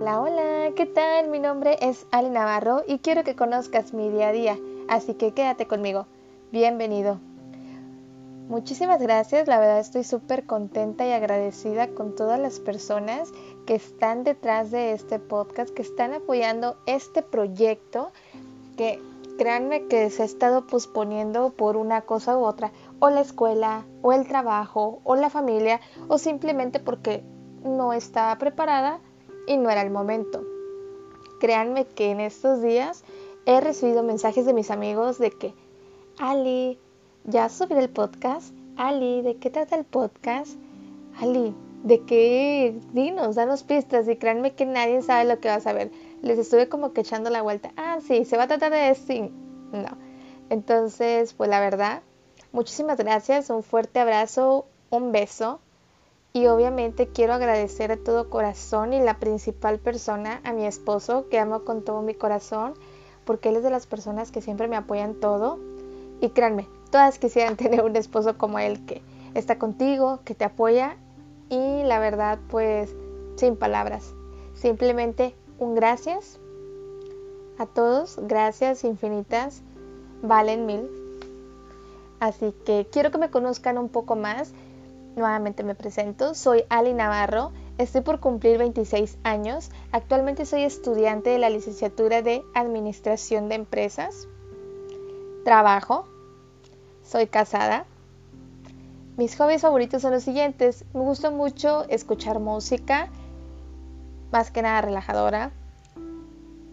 Hola, hola, ¿qué tal? Mi nombre es Ali Navarro y quiero que conozcas mi día a día, así que quédate conmigo. Bienvenido. Muchísimas gracias, la verdad estoy súper contenta y agradecida con todas las personas que están detrás de este podcast, que están apoyando este proyecto, que créanme que se ha estado posponiendo por una cosa u otra, o la escuela, o el trabajo, o la familia, o simplemente porque no estaba preparada y no era el momento. Créanme que en estos días he recibido mensajes de mis amigos de que, Ali, ya subí el podcast. Ali, ¿de qué trata el podcast? Ali, ¿de qué? Dinos, danos pistas y créanme que nadie sabe lo que vas a ver. Les estuve como que echando la vuelta. Ah, sí, se va a tratar de esto. No. Entonces, pues la verdad, muchísimas gracias, un fuerte abrazo, un beso. Y obviamente quiero agradecer de todo corazón y la principal persona, a mi esposo, que amo con todo mi corazón, porque él es de las personas que siempre me apoyan todo. Y créanme, Todas quisieran tener un esposo como él que está contigo, que te apoya y la verdad pues sin palabras. Simplemente un gracias a todos, gracias infinitas, valen mil. Así que quiero que me conozcan un poco más. Nuevamente me presento, soy Ali Navarro, estoy por cumplir 26 años, actualmente soy estudiante de la licenciatura de Administración de Empresas. Trabajo, soy casada. Mis hobbies favoritos son los siguientes. Me gusta mucho escuchar música, más que nada relajadora.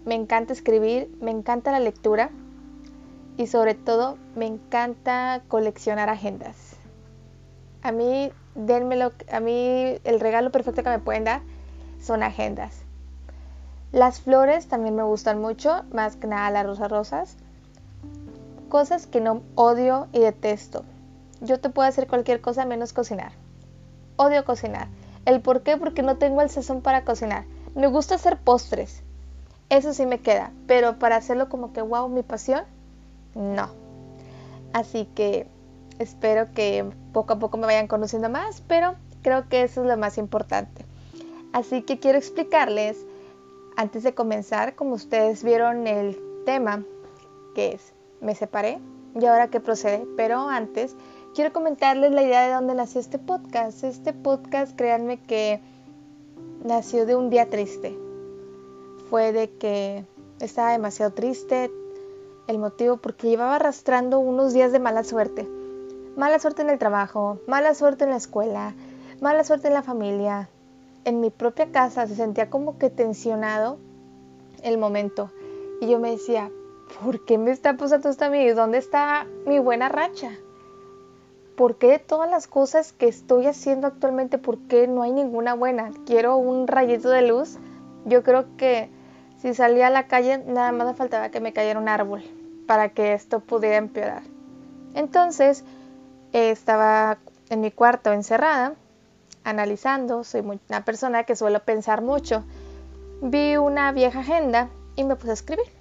Me encanta escribir, me encanta la lectura y sobre todo me encanta coleccionar agendas. A mí, denmelo, a mí el regalo perfecto que me pueden dar son agendas. Las flores también me gustan mucho, más que nada las rosas rosas cosas que no odio y detesto. Yo te puedo hacer cualquier cosa menos cocinar. Odio cocinar. ¿El por qué? Porque no tengo el sazón para cocinar. Me gusta hacer postres. Eso sí me queda. Pero para hacerlo como que wow, mi pasión, no. Así que espero que poco a poco me vayan conociendo más, pero creo que eso es lo más importante. Así que quiero explicarles, antes de comenzar, como ustedes vieron el tema, que es me separé y ahora qué procede. Pero antes quiero comentarles la idea de dónde nació este podcast. Este podcast, créanme que nació de un día triste. Fue de que estaba demasiado triste. El motivo porque llevaba arrastrando unos días de mala suerte. Mala suerte en el trabajo, mala suerte en la escuela, mala suerte en la familia. En mi propia casa se sentía como que tensionado el momento. Y yo me decía, ¿por qué me está pasando esto a mí? ¿Dónde está mi buena racha? ¿Por qué todas las cosas que estoy haciendo actualmente, por qué no hay ninguna buena? Quiero un rayito de luz. Yo creo que si salía a la calle nada más me faltaba que me cayera un árbol para que esto pudiera empeorar. Entonces estaba en mi cuarto encerrada, analizando, soy una persona que suelo pensar mucho. Vi una vieja agenda y me puse a escribir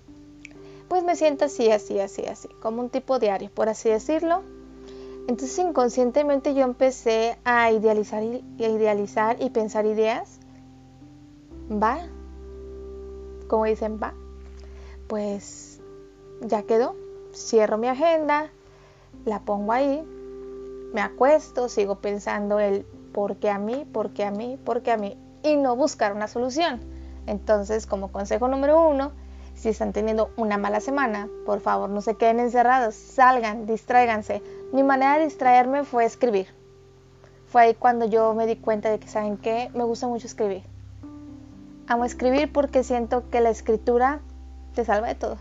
pues me siento así, así, así, así, como un tipo diario, por así decirlo. Entonces inconscientemente yo empecé a idealizar y, idealizar y pensar ideas. Va, como dicen, va. Pues ya quedó. Cierro mi agenda, la pongo ahí, me acuesto, sigo pensando el por qué a mí, por qué a mí, por qué a mí, y no buscar una solución. Entonces, como consejo número uno, si están teniendo una mala semana, por favor no se queden encerrados, salgan, distráiganse. Mi manera de distraerme fue escribir. Fue ahí cuando yo me di cuenta de que, ¿saben qué? Me gusta mucho escribir. Amo escribir porque siento que la escritura te salva de todo.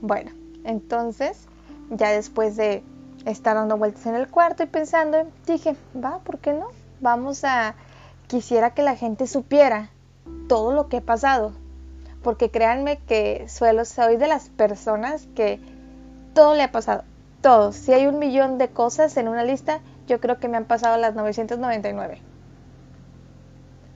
Bueno, entonces, ya después de estar dando vueltas en el cuarto y pensando, dije, va, ¿por qué no? Vamos a... Quisiera que la gente supiera todo lo que he pasado, porque créanme que suelo, soy de las personas que todo le ha pasado, todo. Si hay un millón de cosas en una lista, yo creo que me han pasado las 999.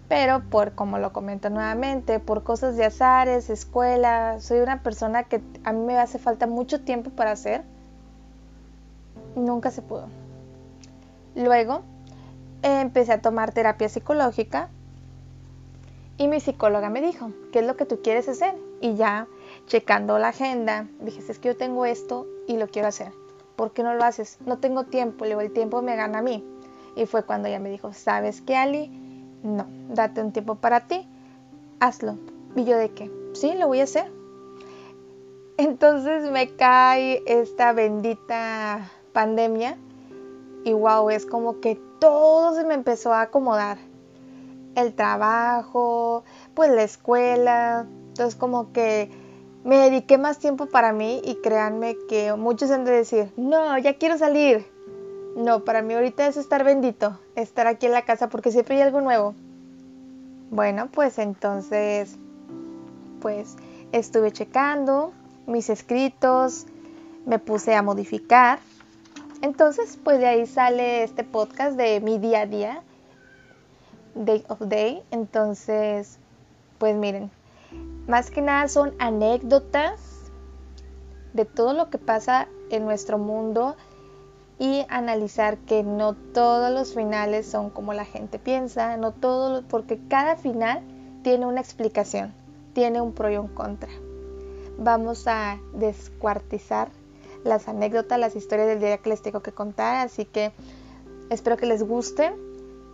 Pero por, como lo comento nuevamente, por cosas de azares, escuela, soy una persona que a mí me hace falta mucho tiempo para hacer. Nunca se pudo. Luego empecé a tomar terapia psicológica Y mi psicóloga me dijo, ¿qué es lo que tú quieres hacer? Y ya, checando la agenda, dije, es que yo tengo esto y lo quiero hacer. ¿Por qué no lo haces? No tengo tiempo, le el tiempo me gana a mí. Y fue cuando ella me dijo, ¿sabes qué, Ali? No, date un tiempo para ti, hazlo. Y yo de qué, sí, lo voy a hacer. Entonces me cae esta bendita pandemia y wow, es como que todo se me empezó a acomodar. El trabajo, pues la escuela, entonces como que me dediqué más tiempo para mí y créanme que muchos han de decir, no, ya quiero salir. No, para mí ahorita es estar bendito, estar aquí en la casa porque siempre hay algo nuevo. Bueno, pues entonces, pues estuve checando mis escritos, me puse a modificar. Entonces, pues de ahí sale este podcast de mi día a día, Day of Day. Entonces, pues miren, más que nada son anécdotas de todo lo que pasa en nuestro mundo y analizar que no todos los finales son como la gente piensa, no todo, porque cada final tiene una explicación, tiene un pro y un contra. Vamos a descuartizar las anécdotas, las historias del día que les tengo que contar, así que espero que les guste.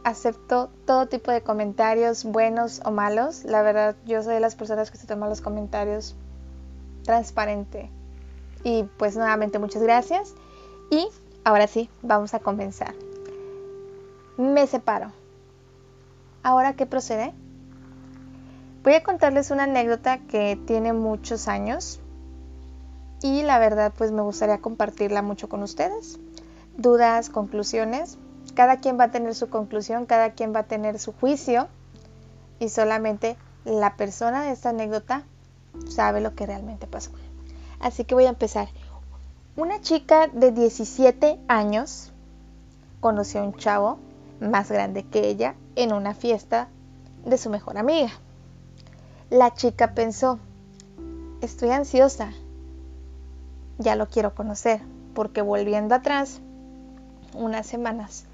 Acepto todo tipo de comentarios, buenos o malos. La verdad, yo soy de las personas que se toman los comentarios transparente. Y pues nuevamente muchas gracias. Y Ahora sí, vamos a comenzar. Me separo. ¿Ahora qué procede? Voy a contarles una anécdota que tiene muchos años y la verdad pues me gustaría compartirla mucho con ustedes. Dudas, conclusiones. Cada quien va a tener su conclusión, cada quien va a tener su juicio y solamente la persona de esta anécdota sabe lo que realmente pasó. Así que voy a empezar. Una chica de 17 años conoció a un chavo más grande que ella en una fiesta de su mejor amiga. La chica pensó, estoy ansiosa, ya lo quiero conocer, porque volviendo atrás, unas semanas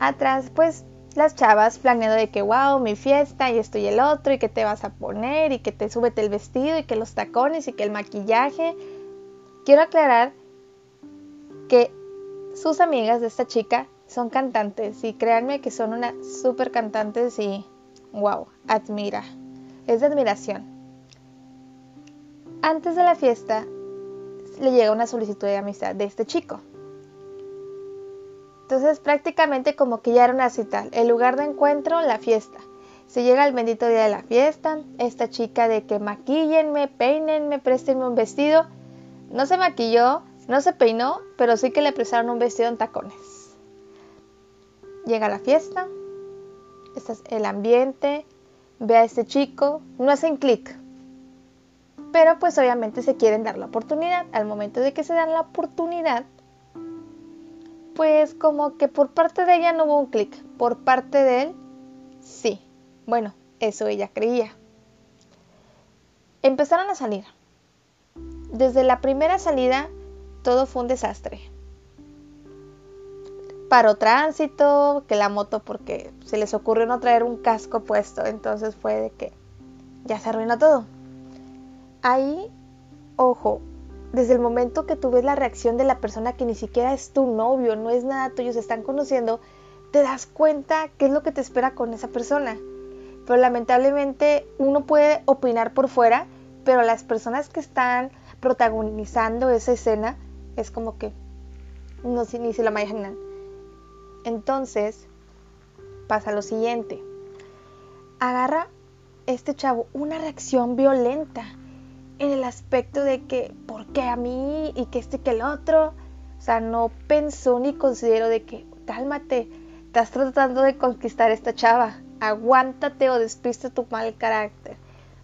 atrás, pues las chavas planeando de que, wow, mi fiesta y esto y el otro, y que te vas a poner, y que te súbete el vestido, y que los tacones, y que el maquillaje. Quiero aclarar que sus amigas de esta chica son cantantes y créanme que son unas super cantantes y wow, admira, es de admiración. Antes de la fiesta le llega una solicitud de amistad de este chico. Entonces prácticamente como que ya era una cita, el lugar de encuentro, la fiesta. Se llega el bendito día de la fiesta, esta chica de que maquillenme, peinenme, préstenme un vestido. No se maquilló, no se peinó, pero sí que le prestaron un vestido en tacones. Llega la fiesta, este es el ambiente, ve a este chico, no hacen clic. Pero pues obviamente se quieren dar la oportunidad. Al momento de que se dan la oportunidad, pues como que por parte de ella no hubo un clic. Por parte de él, sí. Bueno, eso ella creía. Empezaron a salir. Desde la primera salida todo fue un desastre. Paró tránsito, que la moto porque se les ocurrió no traer un casco puesto, entonces fue de que ya se arruinó todo. Ahí, ojo, desde el momento que tú ves la reacción de la persona que ni siquiera es tu novio, no es nada tuyo, se están conociendo, te das cuenta qué es lo que te espera con esa persona. Pero lamentablemente uno puede opinar por fuera, pero las personas que están protagonizando esa escena es como que no ni se lo imaginan. Entonces, pasa lo siguiente. Agarra este chavo una reacción violenta en el aspecto de que, ¿por qué a mí? Y que este que el otro. O sea, no pensó ni consideró de que, cálmate, estás tratando de conquistar a esta chava. Aguántate o despiste tu mal carácter.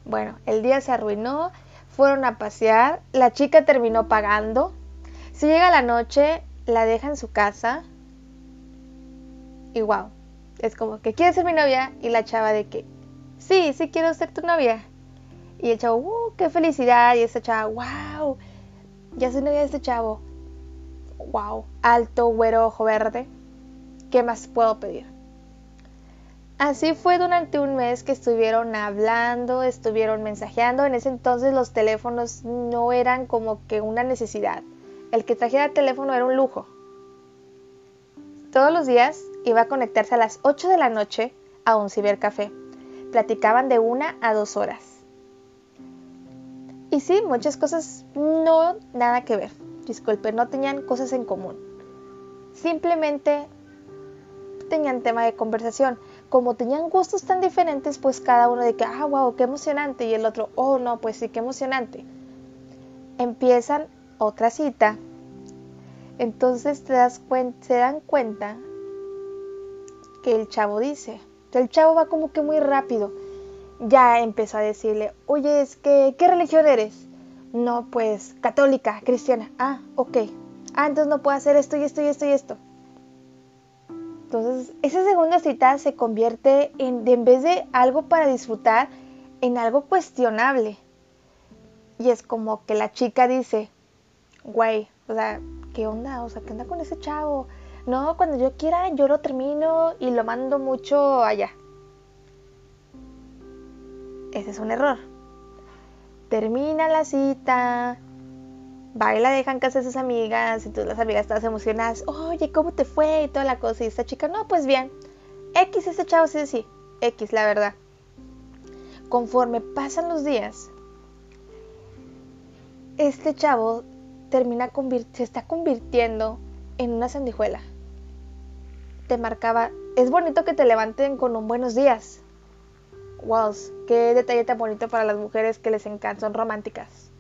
Bueno, el día se arruinó, fueron a pasear, la chica terminó pagando, si llega la noche, la deja en su casa y wow, es como que quiere ser mi novia y la chava de que sí, sí quiero ser tu novia. Y el chavo, uh, qué felicidad. Y esta chava, wow, ya soy novia de este chavo. Wow, alto, güero, ojo verde. ¿Qué más puedo pedir? Así fue durante un mes que estuvieron hablando, estuvieron mensajeando. En ese entonces los teléfonos no eran como que una necesidad. El que trajera teléfono era un lujo. Todos los días iba a conectarse a las 8 de la noche a un cibercafé. Platicaban de una a dos horas. Y sí, muchas cosas no nada que ver. Disculpe, no tenían cosas en común. Simplemente tenían tema de conversación como tenían gustos tan diferentes, pues cada uno de que, ah, wow, qué emocionante, y el otro, oh, no, pues sí, qué emocionante. Empiezan otra cita, entonces se dan cuenta que el chavo dice, el chavo va como que muy rápido, ya empezó a decirle, oye, es que, ¿qué religión eres? No, pues católica, cristiana. Ah, ok. Ah, entonces no puedo hacer esto y esto y esto y esto. Entonces, esa segunda cita se convierte en, en vez de algo para disfrutar, en algo cuestionable. Y es como que la chica dice, güey, o sea, ¿qué onda? O sea, ¿qué onda con ese chavo? No, cuando yo quiera, yo lo termino y lo mando mucho allá. Ese es un error. Termina la cita, va y la dejan casa de sus amigas y todas las amigas están emocionadas, oye, ¿cómo te fue? Y toda la cosa. Y esta chica, no, pues bien. X, ese chavo sí, sí, X, la verdad. Conforme pasan los días, este chavo termina se está convirtiendo en una sandijuela. Te marcaba, es bonito que te levanten con un buenos días. Wow, qué detalle tan bonito para las mujeres que les encantan, son románticas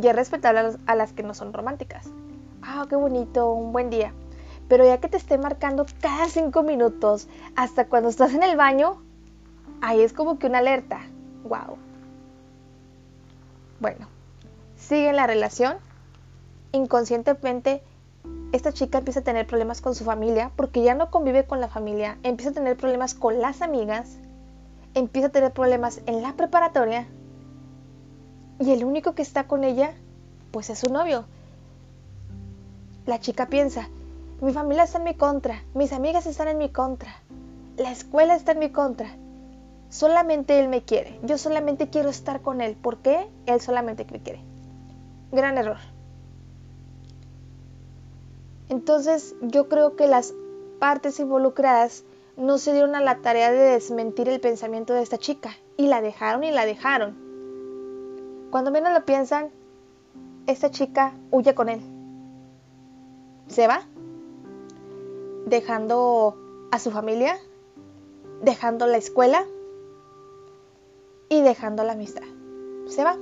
y es respetable a, las que no son románticas. Ah, qué bonito, un buen día. Pero ya que te esté marcando cada cinco minutos, hasta cuando estás en el baño, ahí es como que una alerta. Wow. Bueno, sigue la relación. Inconscientemente, esta chica empieza a tener problemas con su familia porque ya no convive con la familia, empieza a tener problemas con las amigas, empieza a tener problemas en la preparatoria y el único que está con ella, pues es su novio. La chica piensa, mi familia está en mi contra, mis amigas están en mi contra, la escuela está en mi contra. Solamente él me quiere, yo solamente quiero estar con él. ¿Por qué? Él solamente me quiere. Gran error. Entonces yo creo que las partes involucradas no se dieron a la tarea de desmentir el pensamiento de esta chica y la dejaron y la dejaron. Cuando menos lo piensan, esta chica huye con él. Se va, dejando a su familia, dejando la escuela y dejando la amistad. Se va.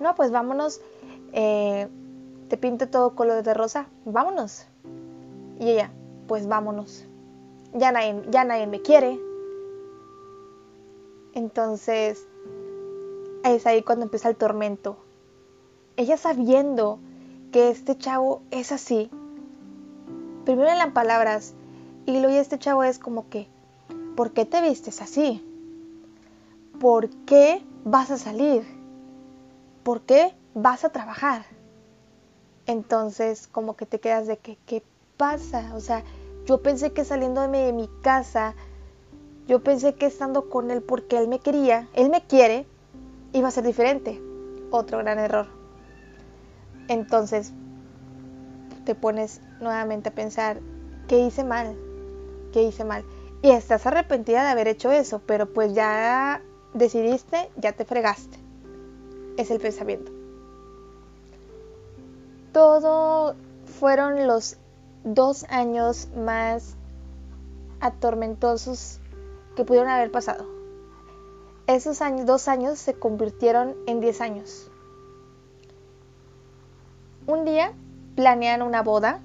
No, pues vámonos. Eh, te pinto todo color de rosa. Vámonos. Y ella, pues vámonos. Ya nadie, ya nadie me quiere. Entonces, es ahí cuando empieza el tormento. Ella sabiendo que este chavo es así, primero en las palabras, y luego este chavo es como que, ¿por qué te vistes así? ¿Por qué vas a salir? ¿Por qué vas a trabajar? Entonces, como que te quedas de que, ¿qué pasa? O sea, yo pensé que saliendo de mi casa, yo pensé que estando con él porque él me quería, él me quiere, iba a ser diferente. Otro gran error. Entonces, te pones nuevamente a pensar, ¿qué hice mal? ¿Qué hice mal? Y estás arrepentida de haber hecho eso, pero pues ya decidiste, ya te fregaste. Es el pensamiento. Todo fueron los dos años más atormentosos que pudieron haber pasado. Esos años, dos años se convirtieron en diez años. Un día planean una boda.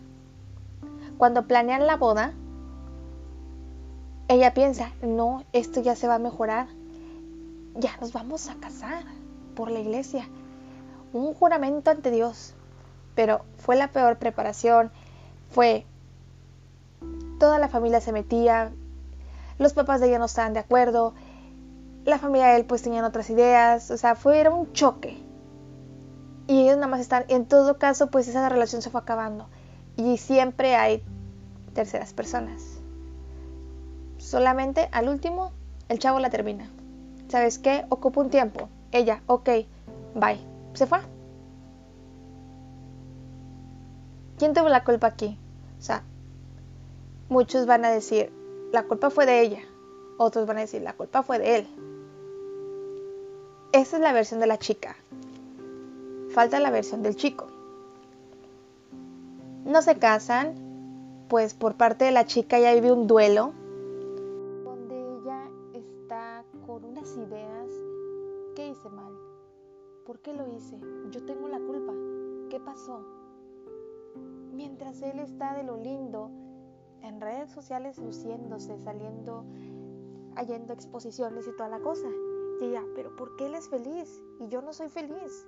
Cuando planean la boda, ella piensa, no, esto ya se va a mejorar. Ya nos vamos a casar por la iglesia. Un juramento ante Dios. Pero fue la peor preparación. Fue... Toda la familia se metía. Los papás de ella no estaban de acuerdo la familia de él pues tenían otras ideas, o sea, fue era un choque. Y ellos nada más están, en todo caso pues esa relación se fue acabando. Y siempre hay terceras personas. Solamente al último, el chavo la termina. ¿Sabes qué? Ocupa un tiempo. Ella, ok, bye. Se fue. ¿Quién tuvo la culpa aquí? O sea, muchos van a decir, la culpa fue de ella. Otros van a decir, la culpa fue de él. Esa es la versión de la chica. Falta la versión del chico. No se casan, pues por parte de la chica ya vive un duelo donde ella está con unas ideas. ¿Qué hice mal? ¿Por qué lo hice? Yo tengo la culpa. ¿Qué pasó? Mientras él está de lo lindo en redes sociales luciéndose, saliendo, hayendo exposiciones y toda la cosa. Y ella, pero ¿por qué él es feliz? Y yo no soy feliz.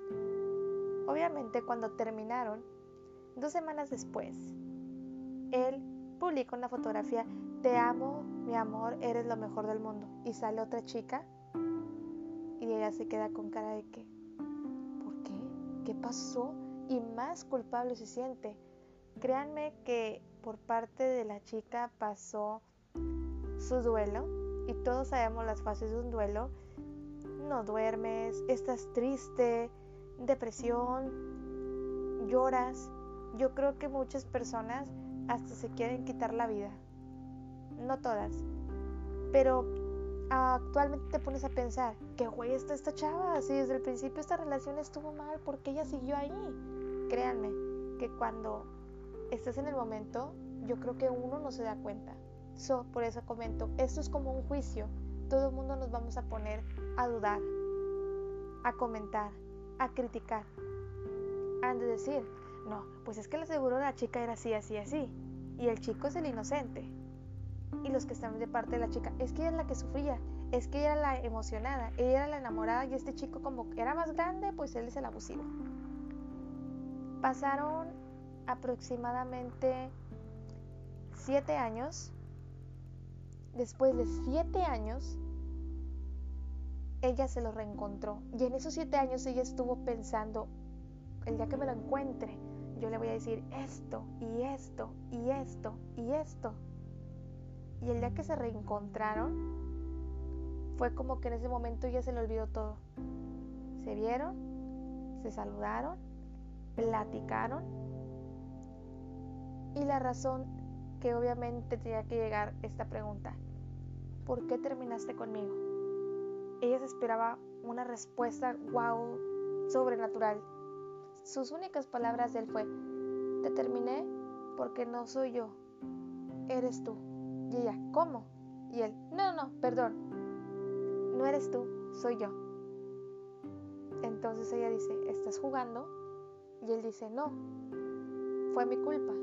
Obviamente cuando terminaron, dos semanas después, él publica una fotografía, te amo, mi amor, eres lo mejor del mundo. Y sale otra chica y ella se queda con cara de que, ¿por qué? ¿Qué pasó? Y más culpable se siente. Créanme que por parte de la chica pasó su duelo y todos sabemos las fases de un duelo. No duermes, estás triste, depresión, lloras. Yo creo que muchas personas hasta se quieren quitar la vida. No todas. Pero actualmente te pones a pensar, ¿qué güey está esta chava? Si desde el principio esta relación estuvo mal, ¿por qué ella siguió ahí? Créanme que cuando estás en el momento, yo creo que uno no se da cuenta. So, por eso comento, esto es como un juicio. Todo el mundo nos vamos a poner a dudar, a comentar, a criticar. Han de decir, no, pues es que le aseguro la chica era así, así, así. Y el chico es el inocente. Y los que están de parte de la chica, es que ella es la que sufría, es que ella era la emocionada, ella era la enamorada y este chico como era más grande, pues él es el abusivo. Pasaron aproximadamente siete años. Después de siete años, ella se lo reencontró. Y en esos siete años ella estuvo pensando, el día que me lo encuentre, yo le voy a decir esto y esto y esto y esto. Y el día que se reencontraron, fue como que en ese momento ya se le olvidó todo. Se vieron, se saludaron, platicaron. Y la razón que obviamente tenía que llegar esta pregunta, ¿por qué terminaste conmigo? Ella se esperaba una respuesta wow, sobrenatural. Sus únicas palabras de él fue, te terminé porque no soy yo, eres tú. Y ella, ¿cómo? Y él, no, no, perdón, no eres tú, soy yo. Entonces ella dice, ¿estás jugando? Y él dice, no, fue mi culpa.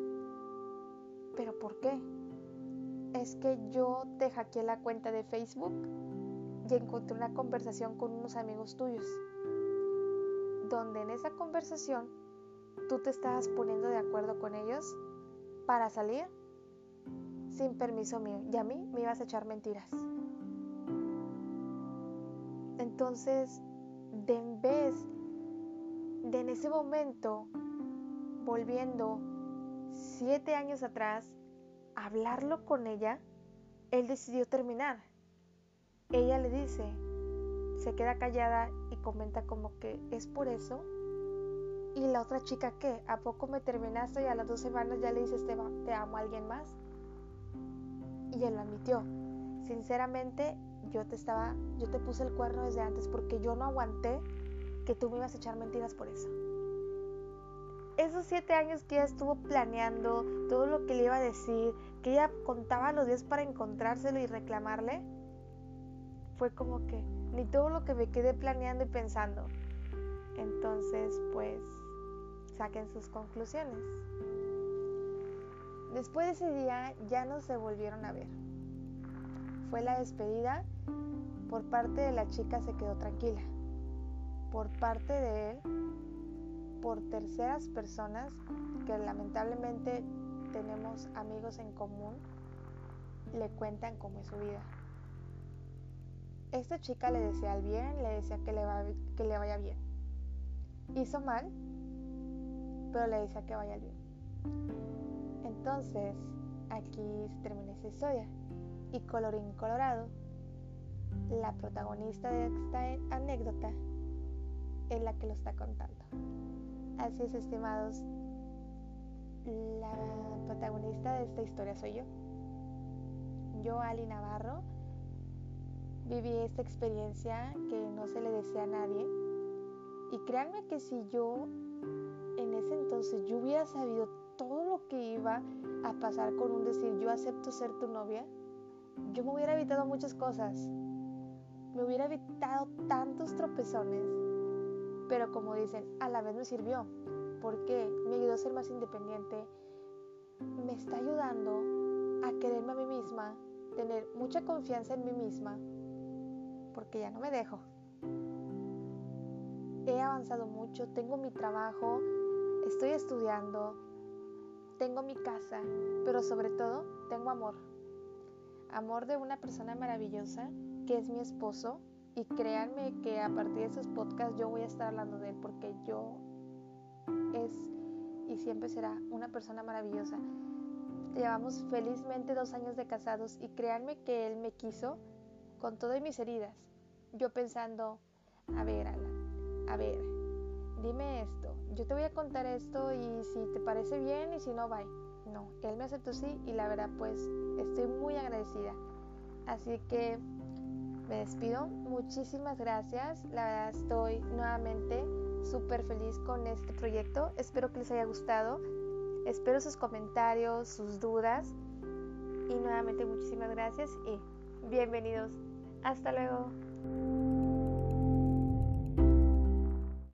¿Pero por qué? Es que yo te hackeé la cuenta de Facebook y encontré una conversación con unos amigos tuyos, donde en esa conversación tú te estabas poniendo de acuerdo con ellos para salir sin permiso mío y a mí me ibas a echar mentiras. Entonces, de en vez de en ese momento, volviendo siete años atrás, hablarlo con ella, él decidió terminar. Ella le dice, se queda callada y comenta como que es por eso. Y la otra chica, ¿qué? ¿A poco me terminaste y a las dos semanas ya le dices te, te amo a alguien más? Y él lo admitió. Sinceramente, yo te estaba, yo te puse el cuerno desde antes porque yo no aguanté que tú me ibas a echar mentiras por eso esos siete años que ella estuvo planeando todo lo que le iba a decir, que ella contaba los días para encontrárselo y reclamarle, fue como que ni todo lo que me quedé planeando y pensando. Entonces, pues, saquen sus conclusiones. Después de ese día ya no se volvieron a ver. Fue la despedida. Por parte de la chica se quedó tranquila. Por parte de él por terceras personas que lamentablemente tenemos amigos en común, le cuentan cómo es su vida. Esta chica le decía el bien, le decía que le, que le vaya bien. Hizo mal, pero le decía que vaya bien. Entonces, aquí se termina esta historia. Y colorín colorado, la protagonista de esta anécdota es la que lo está contando. Así es, estimados, la protagonista de esta historia soy yo. Yo, Ali Navarro, viví esta experiencia que no se le decía a nadie. Y créanme que si yo en ese entonces yo hubiera sabido todo lo que iba a pasar con un decir yo acepto ser tu novia, yo me hubiera evitado muchas cosas. Me hubiera evitado tantos tropezones. Pero como dicen, a la vez me sirvió. porque Me ayudó a ser más independiente. Me está ayudando a quererme a mí misma, tener mucha confianza en mí misma, porque ya no me dejo. He avanzado mucho, tengo mi trabajo, estoy estudiando, tengo mi casa, pero sobre todo tengo amor. Amor de una persona maravillosa que es mi esposo y créanme que a partir de esos podcasts yo voy a estar hablando de él porque yo es y siempre será una persona maravillosa. Llevamos felizmente dos años de casados y créanme que él me quiso con todas mis heridas. Yo pensando, a ver, Alan, a ver, dime esto, yo te voy a contar esto y si te parece bien y si no, bye. No, él me aceptó sí y la verdad pues estoy muy agradecida. Así que me despido, muchísimas gracias, la verdad estoy nuevamente súper feliz con este proyecto, espero que les haya gustado, espero sus comentarios, sus dudas. Y nuevamente muchísimas gracias y bienvenidos. Hasta luego.